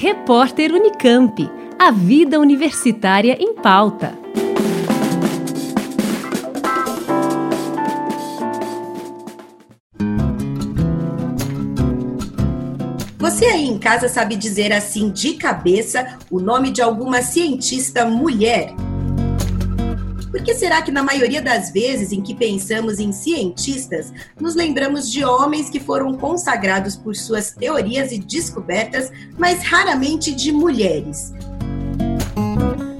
Repórter Unicamp. A vida universitária em pauta. Você aí em casa sabe dizer assim de cabeça o nome de alguma cientista mulher? Por que será que na maioria das vezes em que pensamos em cientistas, nos lembramos de homens que foram consagrados por suas teorias e descobertas, mas raramente de mulheres?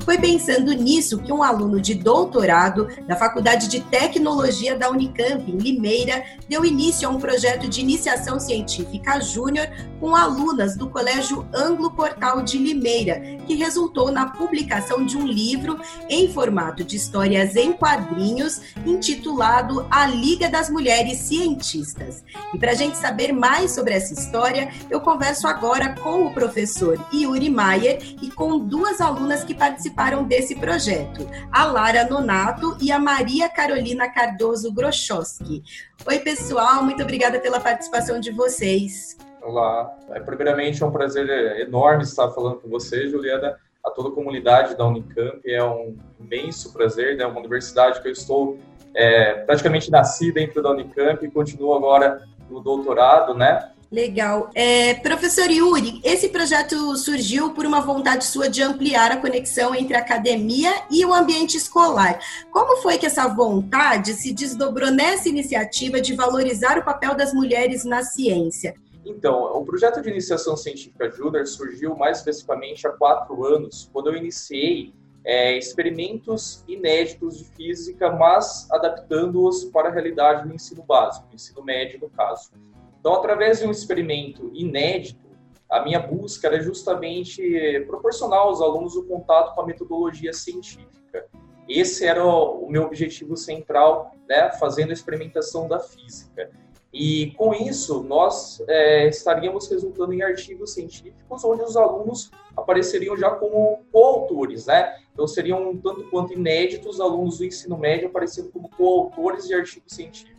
Foi pensando nisso que um aluno de doutorado da Faculdade de Tecnologia da Unicamp, em Limeira, deu início a um projeto de iniciação científica júnior com alunas do Colégio Anglo Portal de Limeira, que resultou na publicação de um livro em formato de histórias em quadrinhos, intitulado A Liga das Mulheres Cientistas. E para a gente saber mais sobre essa história, eu converso agora com o professor Yuri Maier e com duas alunas que participaram desse projeto, a Lara Nonato e a Maria Carolina Cardoso Grochowski. Oi, pessoal, muito obrigada pela participação de vocês. Olá, é, primeiramente é um prazer enorme estar falando com você, Juliana, a toda a comunidade da Unicamp, é um imenso prazer, né, uma universidade que eu estou é, praticamente nasci dentro da Unicamp e continuo agora no doutorado, né, Legal. É, professor Yuri, esse projeto surgiu por uma vontade sua de ampliar a conexão entre a academia e o ambiente escolar. Como foi que essa vontade se desdobrou nessa iniciativa de valorizar o papel das mulheres na ciência? Então, o projeto de iniciação científica Júnior surgiu mais especificamente há quatro anos, quando eu iniciei é, experimentos inéditos de física, mas adaptando-os para a realidade do ensino básico, ensino médio, no caso. Então, através de um experimento inédito, a minha busca era justamente proporcionar aos alunos o contato com a metodologia científica. Esse era o, meu objetivo central, né, fazendo a experimentação da física. E com isso, nós é, estaríamos resultando em artigos científicos onde os alunos apareceriam já como coautores, né? Então seriam tanto quanto inéditos alunos do ensino médio aparecendo como coautores de artigos científicos.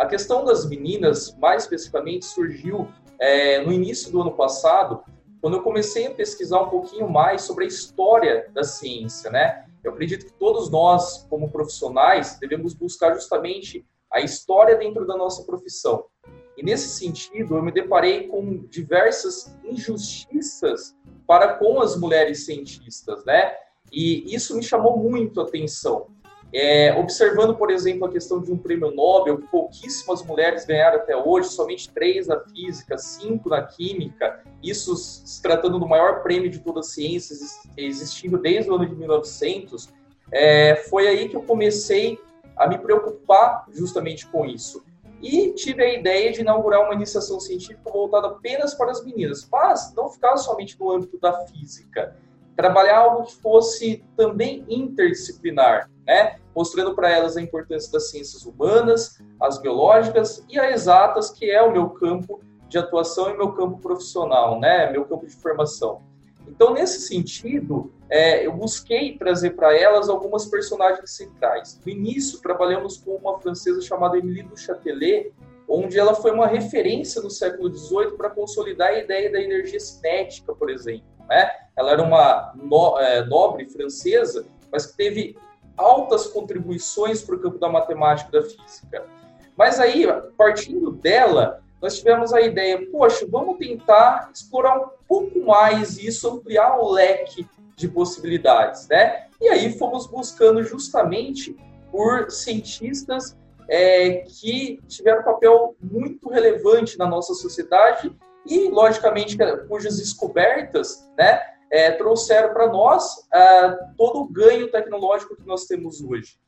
A questão das meninas, mais especificamente, surgiu é, no início do ano passado, quando eu comecei a pesquisar um pouquinho mais sobre a história da ciência, né? Eu acredito que todos nós, como profissionais, devemos buscar justamente a história dentro da nossa profissão. E nesse sentido, eu me deparei com diversas injustiças para com as mulheres cientistas, né? E isso me chamou muito a atenção. É, observando, por exemplo, a questão de um prêmio Nobel, pouquíssimas mulheres ganharam até hoje, somente três na física, cinco na química, isso se tratando do maior prêmio de toda a ciência existindo desde o ano de 1900, é, foi aí que eu comecei a me preocupar justamente com isso. E tive a ideia de inaugurar uma iniciação científica voltada apenas para as meninas, mas não ficar somente no âmbito da física. Trabalhar algo que fosse também interdisciplinar, né? mostrando para elas a importância das ciências humanas, as biológicas e as exatas, que é o meu campo de atuação e meu campo profissional, né? meu campo de formação. Então, nesse sentido, é, eu busquei trazer para elas algumas personagens centrais. No início, trabalhamos com uma francesa chamada Emilie du Châtelet, onde ela foi uma referência no século XVIII para consolidar a ideia da energia cinética, por exemplo. Né? Ela era uma no, é, nobre francesa, mas que teve altas contribuições para o campo da matemática e da física. Mas aí, partindo dela, nós tivemos a ideia, poxa, vamos tentar explorar um pouco mais isso, ampliar o leque de possibilidades, né? E aí fomos buscando justamente por cientistas é, que tiveram um papel muito relevante na nossa sociedade e, logicamente, cujas descobertas, né, é, trouxeram para nós é, todo o ganho tecnológico que nós temos hoje.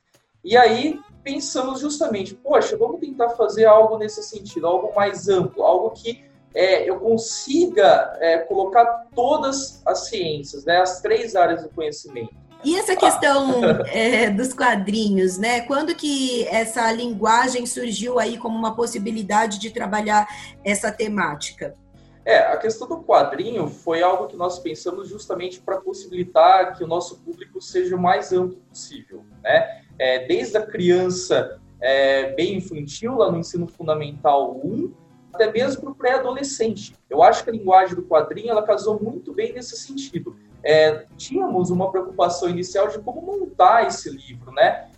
E aí pensamos justamente, poxa, vamos tentar fazer algo nesse sentido, algo mais amplo, algo que é, eu consiga é, colocar todas as ciências, né, as três áreas do conhecimento. E essa questão é, dos quadrinhos, né? Quando que essa linguagem surgiu aí como uma possibilidade de trabalhar essa temática? É, a questão do quadrinho foi algo que nós pensamos justamente para possibilitar que o nosso público seja o mais amplo possível, né? É, desde a criança é, bem infantil, lá no ensino fundamental 1, até mesmo para o pré-adolescente. Eu acho que a linguagem do quadrinho ela casou muito bem nesse sentido. É, tínhamos uma preocupação inicial de como montar esse livro, né?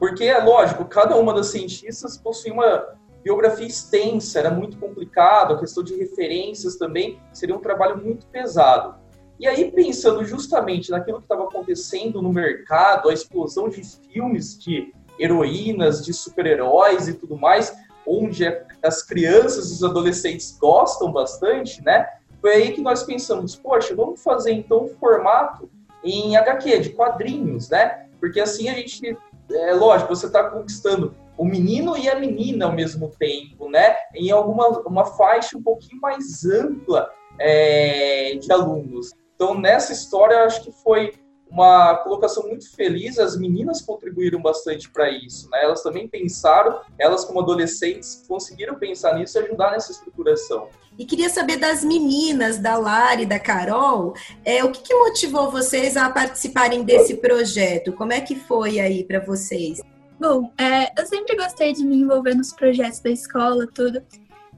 Porque, é lógico, cada uma das cientistas possui uma biografia extensa, era muito complicado, a questão de referências também seria um trabalho muito pesado. E aí, pensando justamente naquilo que estava acontecendo no mercado, a explosão de filmes de heroínas, de super-heróis e tudo mais, onde as crianças e os adolescentes gostam bastante, né? Foi aí que nós pensamos, poxa, vamos fazer então um formato em HQ, de quadrinhos, né? Porque assim a gente, é lógico, você está conquistando o menino e a menina ao mesmo tempo, né? Em alguma uma faixa um pouquinho mais ampla é, de alunos. Então, nessa história, eu acho que foi uma colocação muito feliz. As meninas contribuíram bastante para isso, né? Elas também pensaram, elas como adolescentes conseguiram pensar nisso e ajudar nessa estruturação. E queria saber das meninas, da Lari, da Carol, é, o que, que motivou vocês a participarem desse projeto? Como é que foi aí para vocês? Bom, é, eu sempre gostei de me envolver nos projetos da escola, tudo.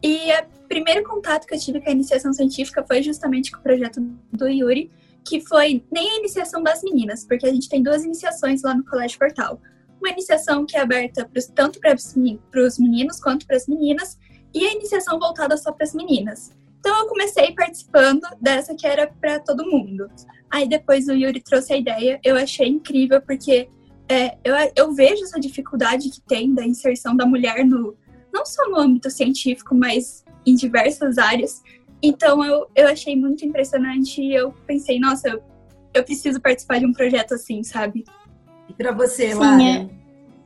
E o primeiro contato que eu tive com a iniciação científica foi justamente com o projeto do Yuri, que foi nem a iniciação das meninas, porque a gente tem duas iniciações lá no Colégio Portal. Uma iniciação que é aberta pros, tanto para os meninos quanto para as meninas, e a iniciação voltada só para as meninas. Então eu comecei participando dessa que era para todo mundo. Aí depois o Yuri trouxe a ideia, eu achei incrível, porque é, eu, eu vejo essa dificuldade que tem da inserção da mulher no não só no âmbito científico, mas em diversas áreas. Então eu, eu achei muito impressionante e eu pensei, nossa, eu, eu preciso participar de um projeto assim, sabe? E para você, Lara? Sim, é,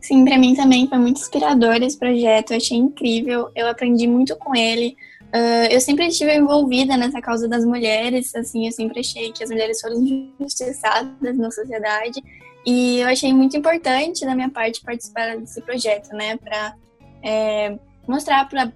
sim para mim também foi muito inspirador esse projeto, eu achei incrível, eu aprendi muito com ele. Uh, eu sempre estive envolvida nessa causa das mulheres, assim, eu sempre achei que as mulheres foram injustiçadas na sociedade e eu achei muito importante da minha parte participar desse projeto, né, para é, mostrar para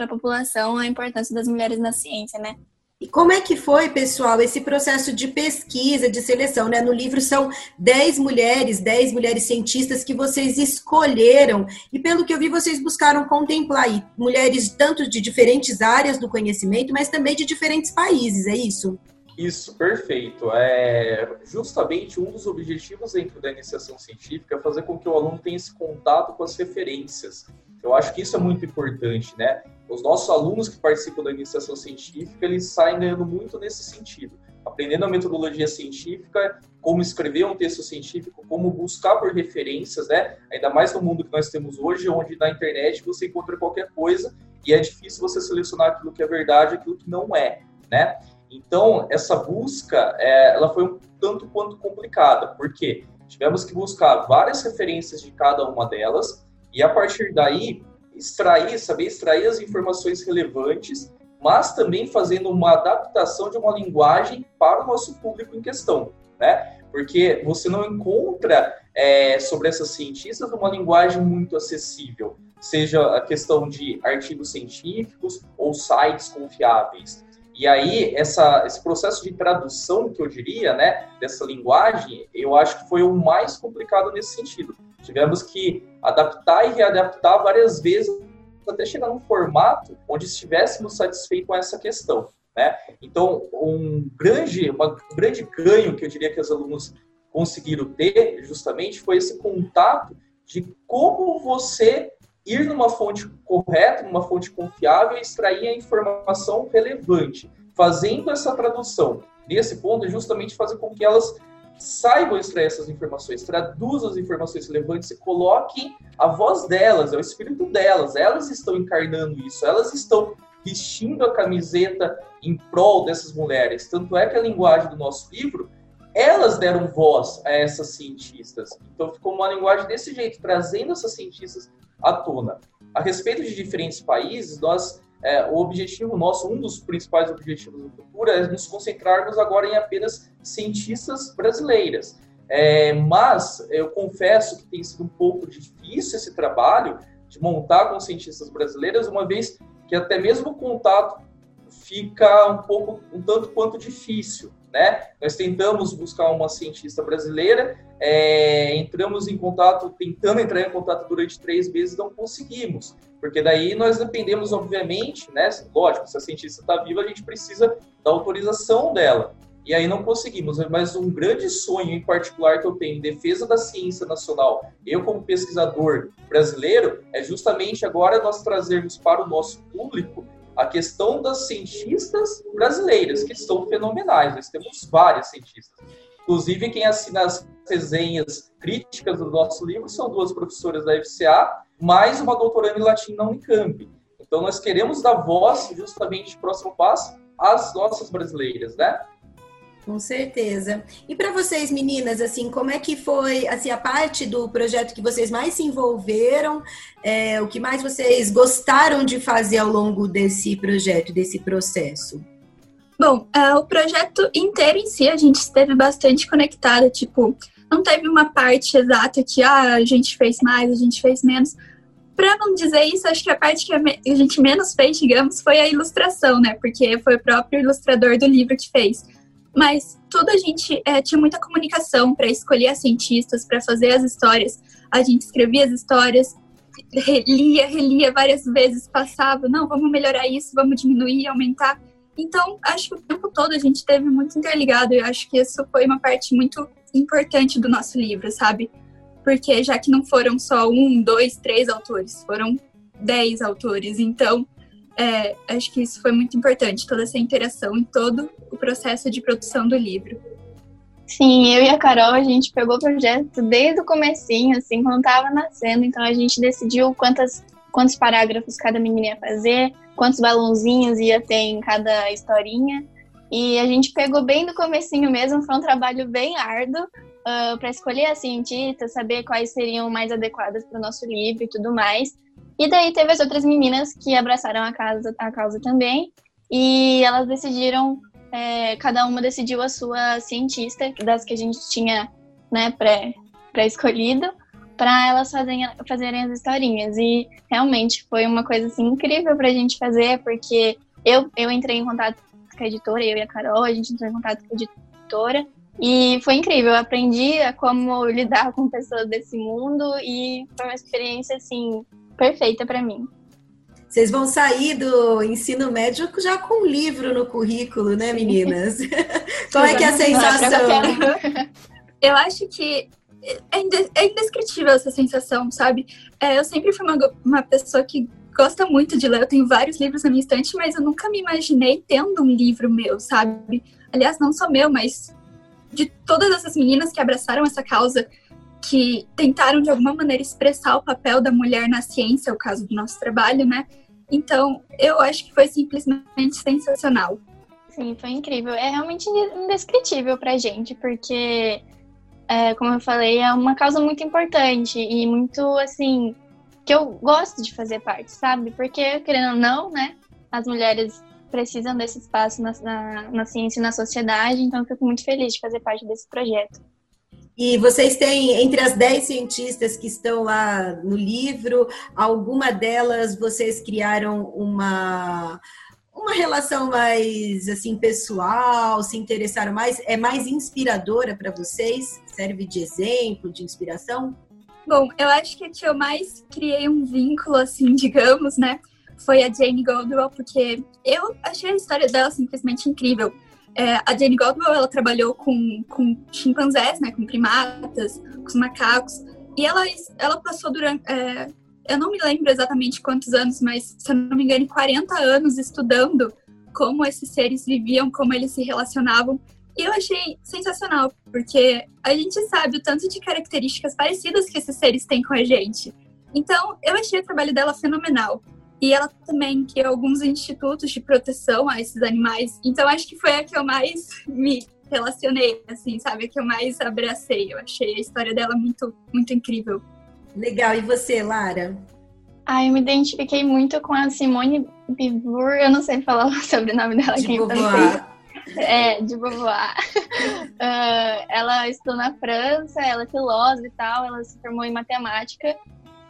a população a importância das mulheres na ciência, né? E como é que foi, pessoal, esse processo de pesquisa, de seleção, né? No livro são 10 mulheres, 10 mulheres cientistas que vocês escolheram, e pelo que eu vi, vocês buscaram contemplar aí, mulheres tanto de diferentes áreas do conhecimento, mas também de diferentes países, é isso? Isso, perfeito. É justamente um dos objetivos dentro da iniciação científica é fazer com que o aluno tenha esse contato com as referências. Eu acho que isso é muito importante, né? Os nossos alunos que participam da iniciação científica, eles saem ganhando muito nesse sentido. Aprendendo a metodologia científica, como escrever um texto científico, como buscar por referências, né? Ainda mais no mundo que nós temos hoje, onde na internet você encontra qualquer coisa e é difícil você selecionar aquilo que é verdade e aquilo que não é, né? Então, essa busca, é, ela foi um tanto quanto complicada, porque tivemos que buscar várias referências de cada uma delas, e a partir daí extrair, saber extrair as informações relevantes, mas também fazendo uma adaptação de uma linguagem para o nosso público em questão, né? Porque você não encontra é, sobre essas cientistas uma linguagem muito acessível, seja a questão de artigos científicos ou sites confiáveis. E aí, essa, esse processo de tradução, que eu diria, né, dessa linguagem, eu acho que foi o mais complicado nesse sentido. Tivemos que adaptar e readaptar várias vezes até chegar num formato onde estivéssemos satisfeitos com essa questão. Né? Então, um grande, uma, um grande ganho que eu diria que os alunos conseguiram ter, justamente, foi esse contato de como você ir numa fonte correta, numa fonte confiável e extrair a informação relevante. Fazendo essa tradução nesse ponto, é justamente fazer com que elas saibam extrair essas informações, traduzam as informações relevantes e coloquem a voz delas, é o espírito delas, elas estão encarnando isso, elas estão vestindo a camiseta em prol dessas mulheres. Tanto é que a linguagem do nosso livro, elas deram voz a essas cientistas. Então ficou uma linguagem desse jeito, trazendo essas cientistas à tona. A respeito de diferentes países, nós é, o objetivo nosso, um dos principais objetivos do Cultura é nos concentrarmos agora em apenas cientistas brasileiras. É, mas eu confesso que tem sido um pouco difícil esse trabalho de montar com cientistas brasileiras, uma vez que até mesmo o contato fica um pouco, um tanto quanto difícil, né? Nós tentamos buscar uma cientista brasileira, é, entramos em contato, tentando entrar em contato durante três meses, não conseguimos, porque daí nós dependemos, obviamente, né? Lógico, se a cientista está viva, a gente precisa da autorização dela. E aí não conseguimos, mas um grande sonho em particular que eu tenho em defesa da ciência nacional, eu como pesquisador brasileiro, é justamente agora nós trazermos para o nosso público a questão das cientistas brasileiras, que são fenomenais. Nós temos várias cientistas. Inclusive, quem assina as resenhas críticas do nosso livro são duas professoras da FCA, mais uma doutoranda em latim na Unicamp. Então, nós queremos dar voz, justamente, próximo passo, às nossas brasileiras, né? Com certeza. E para vocês, meninas, assim, como é que foi assim, a parte do projeto que vocês mais se envolveram? É, o que mais vocês gostaram de fazer ao longo desse projeto, desse processo? Bom, uh, o projeto inteiro em si a gente esteve bastante conectada, tipo, não teve uma parte exata que ah, a gente fez mais, a gente fez menos. Para não dizer isso, acho que a parte que a gente menos fez, digamos, foi a ilustração, né? Porque foi o próprio ilustrador do livro que fez mas tudo a gente é, tinha muita comunicação para escolher as cientistas, para fazer as histórias. A gente escrevia as histórias, relia, relia várias vezes, passava, não, vamos melhorar isso, vamos diminuir, aumentar. Então, acho que o tempo todo a gente teve muito interligado e acho que isso foi uma parte muito importante do nosso livro, sabe? Porque já que não foram só um, dois, três autores, foram dez autores. Então, é, acho que isso foi muito importante, toda essa interação em todo o processo de produção do livro. Sim, eu e a Carol, a gente pegou o projeto desde o comecinho, assim, quando estava nascendo, então a gente decidiu quantas, quantos parágrafos cada menina ia fazer, quantos balãozinhos ia ter em cada historinha, e a gente pegou bem do comecinho mesmo, foi um trabalho bem árduo, uh, para escolher a cientista, saber quais seriam mais adequadas para o nosso livro e tudo mais. E daí teve as outras meninas que abraçaram a a causa também. E elas decidiram, é, cada uma decidiu a sua cientista, das que a gente tinha né, pré-escolhido, pré para elas fazerem, fazerem as historinhas. E realmente foi uma coisa assim, incrível para a gente fazer, porque eu, eu entrei em contato com a editora, eu e a Carol, a gente entrou em contato com a editora. E foi incrível, eu aprendi a como lidar com pessoas desse mundo e foi uma experiência assim perfeita para mim. Vocês vão sair do ensino médio já com um livro no currículo, né, meninas? Qual é que é a sensação? Eu acho que é indescritível essa sensação, sabe? É, eu sempre fui uma, uma pessoa que gosta muito de ler. Eu tenho vários livros na minha estante, mas eu nunca me imaginei tendo um livro meu, sabe? Aliás, não só meu, mas de todas essas meninas que abraçaram essa causa que tentaram de alguma maneira expressar o papel da mulher na ciência, o caso do nosso trabalho, né? Então, eu acho que foi simplesmente sensacional. Sim, foi incrível. É realmente indescritível pra gente, porque, é, como eu falei, é uma causa muito importante e muito, assim, que eu gosto de fazer parte, sabe? Porque, querendo ou não, né, as mulheres precisam desse espaço na, na, na ciência e na sociedade, então eu fico muito feliz de fazer parte desse projeto. E vocês têm, entre as 10 cientistas que estão lá no livro, alguma delas vocês criaram uma, uma relação mais assim pessoal, se interessaram mais? É mais inspiradora para vocês? Serve de exemplo, de inspiração? Bom, eu acho que a que eu mais criei um vínculo, assim, digamos, né? Foi a Jane Goldwell, porque eu achei a história dela simplesmente incrível. É, a Jane Goldwell, ela trabalhou com, com chimpanzés, né, com primatas, com os macacos, e ela, ela passou durante, é, eu não me lembro exatamente quantos anos, mas se eu não me engano, 40 anos estudando como esses seres viviam, como eles se relacionavam. E eu achei sensacional, porque a gente sabe o tanto de características parecidas que esses seres têm com a gente. Então, eu achei o trabalho dela fenomenal. E ela também criou alguns institutos de proteção a esses animais. Então acho que foi a que eu mais me relacionei, assim, sabe? A que eu mais abracei. Eu achei a história dela muito, muito incrível. Legal. E você, Lara? Ah, eu me identifiquei muito com a Simone Beauvoir. Eu não sei falar o sobrenome dela. De Beauvoir. É, de Beauvoir. uh, ela estudou na França, ela é filósofa e tal, ela se formou em matemática.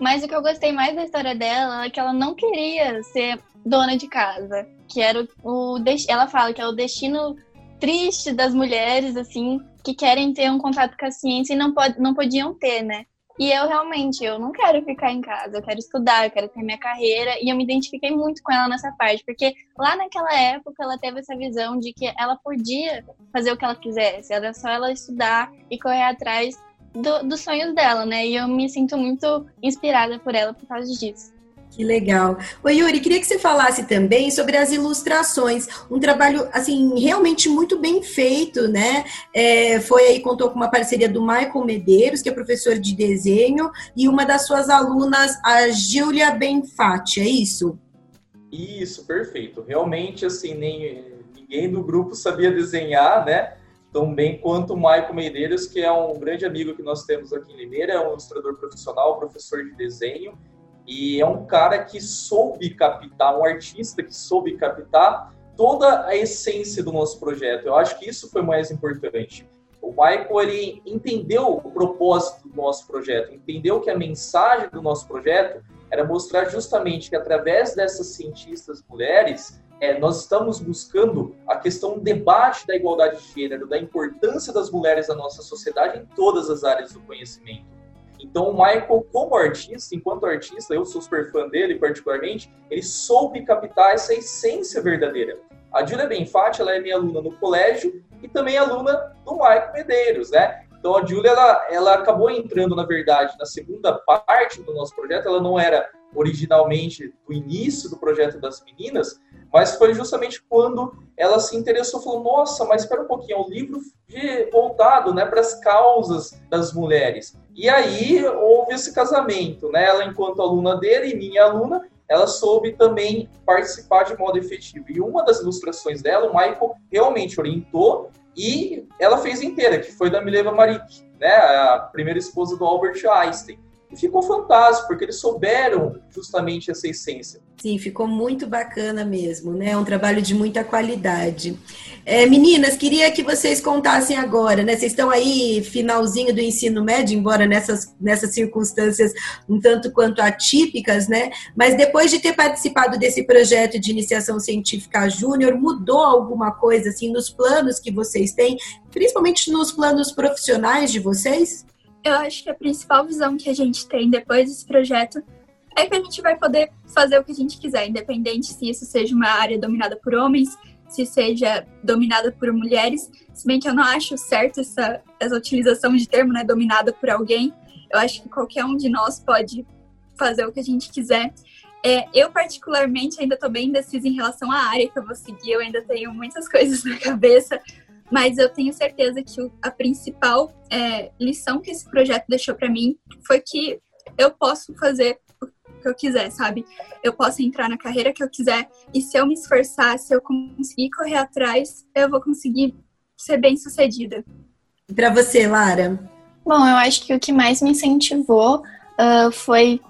Mas o que eu gostei mais da história dela é que ela não queria ser dona de casa. Que era o, o ela fala que é o destino triste das mulheres, assim, que querem ter um contato com a ciência e não, pode, não podiam ter, né? E eu realmente, eu não quero ficar em casa, eu quero estudar, eu quero ter minha carreira, e eu me identifiquei muito com ela nessa parte, porque lá naquela época ela teve essa visão de que ela podia fazer o que ela quisesse, era só ela estudar e correr atrás do, dos sonhos dela, né? E eu me sinto muito inspirada por ela por causa disso. Que legal. Oi, Yuri, queria que você falasse também sobre as ilustrações. Um trabalho, assim, realmente muito bem feito, né? É, foi aí, contou com uma parceria do Michael Medeiros, que é professor de desenho, e uma das suas alunas, a Júlia Benfatti, é isso? Isso, perfeito. Realmente, assim, nem, ninguém do grupo sabia desenhar, né? Tão bem quanto o Michael Medeiros, que é um grande amigo que nós temos aqui em Limeira, é um ilustrador profissional, professor de desenho, e é um cara que soube captar, um artista que soube captar toda a essência do nosso projeto. Eu acho que isso foi mais importante. O Michael ele entendeu o propósito do nosso projeto, entendeu que a mensagem do nosso projeto era mostrar justamente que através dessas cientistas mulheres é, nós estamos buscando a questão do debate da igualdade de gênero, da importância das mulheres na nossa sociedade em todas as áreas do conhecimento. Então, o Michael, como artista, enquanto artista, eu sou super fã dele particularmente, ele soube captar essa essência verdadeira. A Julia Benfatti, ela é minha aluna no colégio e também aluna do Michael Medeiros, né? Então, a Julia, ela, ela acabou entrando, na verdade, na segunda parte do nosso projeto. Ela não era originalmente do início do projeto das meninas, mas foi justamente quando ela se interessou, falou, nossa, mas espera um pouquinho, é um livro de, voltado né, para as causas das mulheres. E aí houve esse casamento, né? Ela, enquanto aluna dele e minha aluna, ela soube também participar de modo efetivo. E uma das ilustrações dela, o Michael realmente orientou e ela fez inteira, que foi da Mileva Marik, né? A primeira esposa do Albert Einstein. E ficou fantástico, porque eles souberam justamente essa essência. Sim, ficou muito bacana mesmo, né? Um trabalho de muita qualidade. É, meninas, queria que vocês contassem agora, né? Vocês estão aí, finalzinho do ensino médio, embora nessas, nessas circunstâncias um tanto quanto atípicas, né? Mas depois de ter participado desse projeto de iniciação científica júnior, mudou alguma coisa, assim, nos planos que vocês têm, principalmente nos planos profissionais de vocês? Eu acho que a principal visão que a gente tem depois desse projeto é que a gente vai poder fazer o que a gente quiser, independente se isso seja uma área dominada por homens, se seja dominada por mulheres. Se bem que eu não acho certo essa, essa utilização de termo, né, dominada por alguém. Eu acho que qualquer um de nós pode fazer o que a gente quiser. É, eu, particularmente, ainda estou bem indecisa em relação à área que eu vou seguir. Eu ainda tenho muitas coisas na cabeça, mas eu tenho certeza que a principal é, lição que esse projeto deixou para mim foi que eu posso fazer o que eu quiser, sabe? Eu posso entrar na carreira que eu quiser e se eu me esforçar, se eu conseguir correr atrás, eu vou conseguir ser bem sucedida. E para você, Lara? Bom, eu acho que o que mais me incentivou uh, foi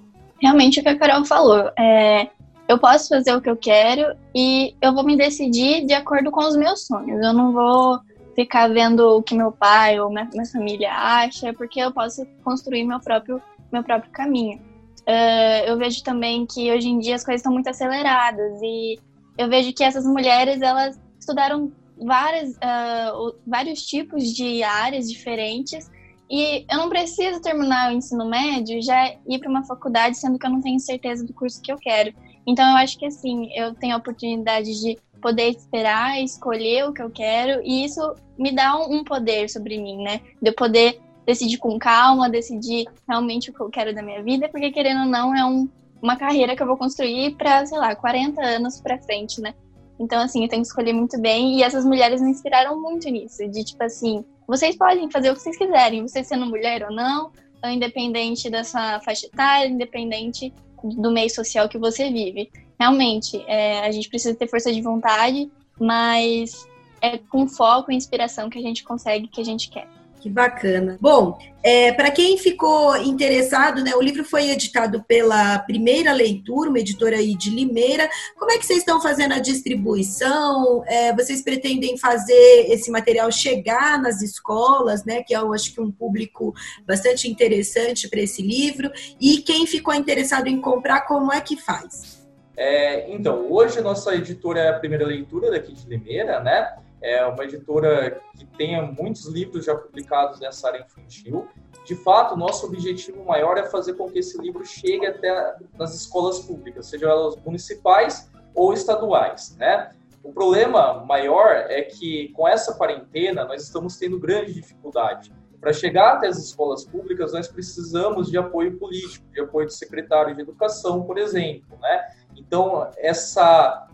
realmente o que a Carol falou. É, eu posso fazer o que eu quero e eu vou me decidir de acordo com os meus sonhos. Eu não vou ficar vendo o que meu pai ou minha, minha família acha, porque eu posso construir meu próprio, meu próprio caminho. Uh, eu vejo também que hoje em dia as coisas estão muito aceleradas e eu vejo que essas mulheres elas estudaram várias, uh, vários tipos de áreas diferentes e eu não preciso terminar o ensino médio já ir para uma faculdade sendo que eu não tenho certeza do curso que eu quero. Então eu acho que assim eu tenho a oportunidade de poder esperar, escolher o que eu quero, e isso me dá um, poder sobre mim, né? De eu poder decidir com calma, decidir realmente o que eu quero da minha vida, porque querendo ou não, é um, uma carreira que eu vou construir para, sei lá, 40 anos para frente, né? Então, assim, eu tenho que escolher muito bem, e essas mulheres me inspiraram muito nisso, de tipo assim, vocês podem fazer o que vocês quiserem, você sendo mulher ou não, independente dessa faixa etária, independente do meio social que você vive realmente, é, a gente precisa ter força de vontade, mas é com foco e inspiração que a gente consegue o que a gente quer. Que bacana. Bom, é, para quem ficou interessado, né, o livro foi editado pela Primeira Leitura, uma editora aí de Limeira. Como é que vocês estão fazendo a distribuição? É, vocês pretendem fazer esse material chegar nas escolas, né, que é, eu acho que um público bastante interessante para esse livro? E quem ficou interessado em comprar, como é que faz? É, então, hoje nossa editora é a primeira leitura daqui de Limeira, né? é uma editora que tenha muitos livros já publicados nessa área infantil. De fato, nosso objetivo maior é fazer com que esse livro chegue até nas escolas públicas, sejam elas municipais ou estaduais, né? O problema maior é que com essa quarentena nós estamos tendo grande dificuldade. Para chegar até as escolas públicas, nós precisamos de apoio político, de apoio do secretário de educação, por exemplo, né? Então, essa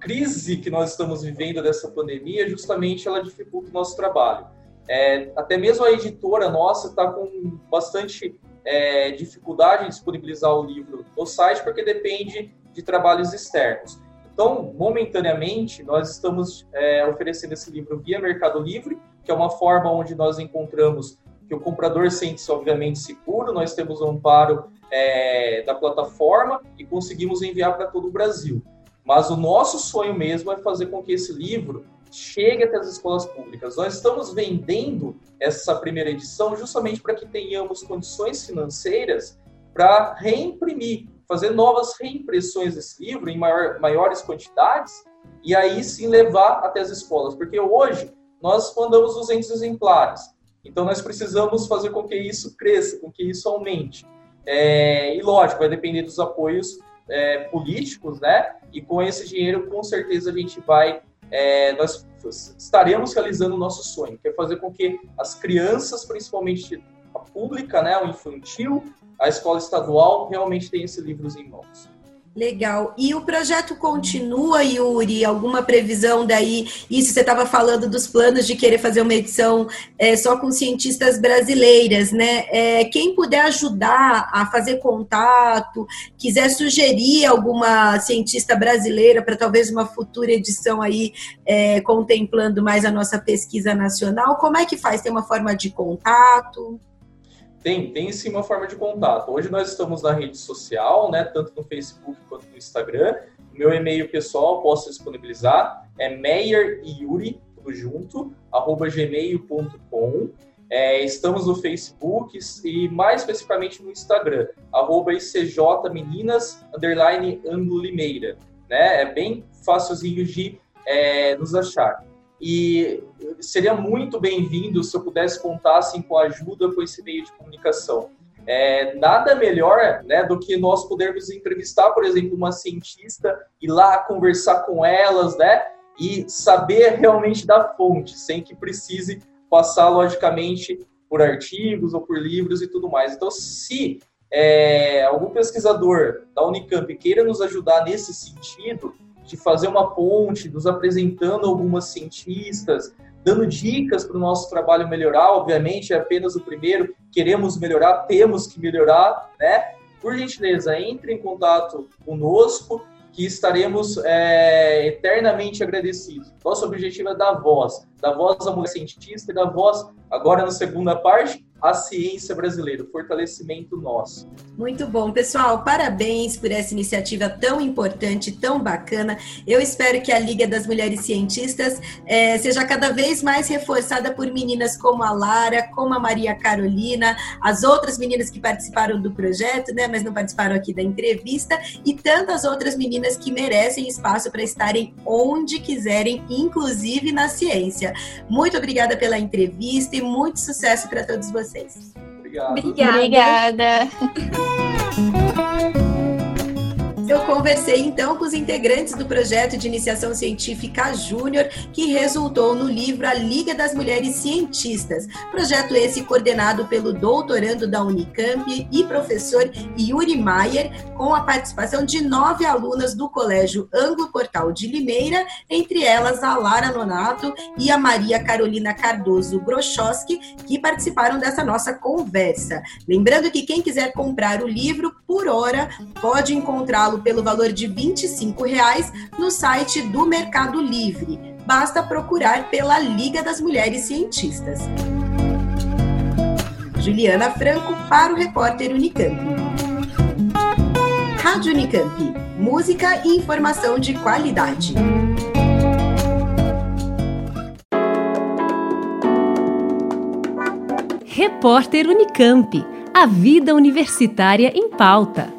crise que nós estamos vivendo dessa pandemia, justamente ela dificulta o nosso trabalho. É, até mesmo a editora nossa está com bastante é, dificuldade em disponibilizar o livro no site, porque depende de trabalhos externos. Então, momentaneamente, nós estamos é, oferecendo esse livro via Mercado Livre, que é uma forma onde nós encontramos que o comprador sente-se, obviamente, seguro, nós temos um amparo é, da plataforma e conseguimos enviar para todo o Brasil. Mas o nosso sonho mesmo é fazer com que esse livro chegue até as escolas públicas. Nós estamos vendendo essa primeira edição justamente para que tenhamos condições financeiras para reimprimir fazer novas reimpressões desse livro em maior, maiores quantidades e aí sim levar até as escolas, porque hoje nós mandamos 200 exemplares, então nós precisamos fazer com que isso cresça, com que isso aumente. É, e lógico, vai depender dos apoios é, políticos, né? E com esse dinheiro, com certeza a gente vai, é, nós estaremos realizando o nosso sonho, que é fazer com que as crianças, principalmente a pública, né, o infantil, a escola estadual realmente tem esses livros em mãos. Legal. E o projeto continua, Yuri? Alguma previsão daí? Isso você estava falando dos planos de querer fazer uma edição é, só com cientistas brasileiras, né? É, quem puder ajudar a fazer contato, quiser sugerir alguma cientista brasileira para talvez uma futura edição aí é, contemplando mais a nossa pesquisa nacional, como é que faz? Tem uma forma de contato? Tem, tem sim uma forma de contato. Hoje nós estamos na rede social, né, tanto no Facebook quanto no Instagram. Meu e-mail pessoal posso disponibilizar, é meyeriuri, tudo junto, arroba gmail.com. É, estamos no Facebook e mais especificamente no Instagram, arroba icjmeninas, underline Limeira. Né? É bem fácilzinho de é, nos achar. E seria muito bem-vindo se eu pudesse contar assim, com a ajuda com esse meio de comunicação. É, nada melhor né, do que nós podermos entrevistar, por exemplo, uma cientista, ir lá conversar com elas, né, e saber realmente da fonte, sem que precise passar, logicamente, por artigos ou por livros e tudo mais. Então, se é, algum pesquisador da Unicamp queira nos ajudar nesse sentido, de fazer uma ponte, nos apresentando algumas cientistas, dando dicas para o nosso trabalho melhorar. Obviamente, é apenas o primeiro, queremos melhorar, temos que melhorar, né? Por gentileza, entre em contato conosco, que estaremos é, eternamente agradecidos. Nosso objetivo é dar voz, dar voz à mulher cientista e dar voz, agora na segunda parte, a ciência brasileira, o fortalecimento nosso. Muito bom, pessoal. Parabéns por essa iniciativa tão importante, tão bacana. Eu espero que a Liga das Mulheres Cientistas é, seja cada vez mais reforçada por meninas como a Lara, como a Maria Carolina, as outras meninas que participaram do projeto, né, mas não participaram aqui da entrevista, e tantas outras meninas que merecem espaço para estarem onde quiserem, inclusive na ciência. Muito obrigada pela entrevista e muito sucesso para todos vocês vocês. Obrigado. Obrigada. Obrigada. Eu conversei então com os integrantes do projeto de iniciação científica Júnior, que resultou no livro A Liga das Mulheres Cientistas. Projeto esse coordenado pelo doutorando da Unicamp e professor Yuri Maier, com a participação de nove alunas do Colégio Anglo Portal de Limeira, entre elas a Lara Nonato e a Maria Carolina Cardoso Brochowski, que participaram dessa nossa conversa. Lembrando que quem quiser comprar o livro por hora pode encontrá-lo pelo valor de 25 reais no site do Mercado Livre. Basta procurar pela Liga das Mulheres Cientistas. Juliana Franco para o repórter Unicamp. Rádio Unicamp. Música e informação de qualidade. Repórter Unicamp. A vida universitária em pauta.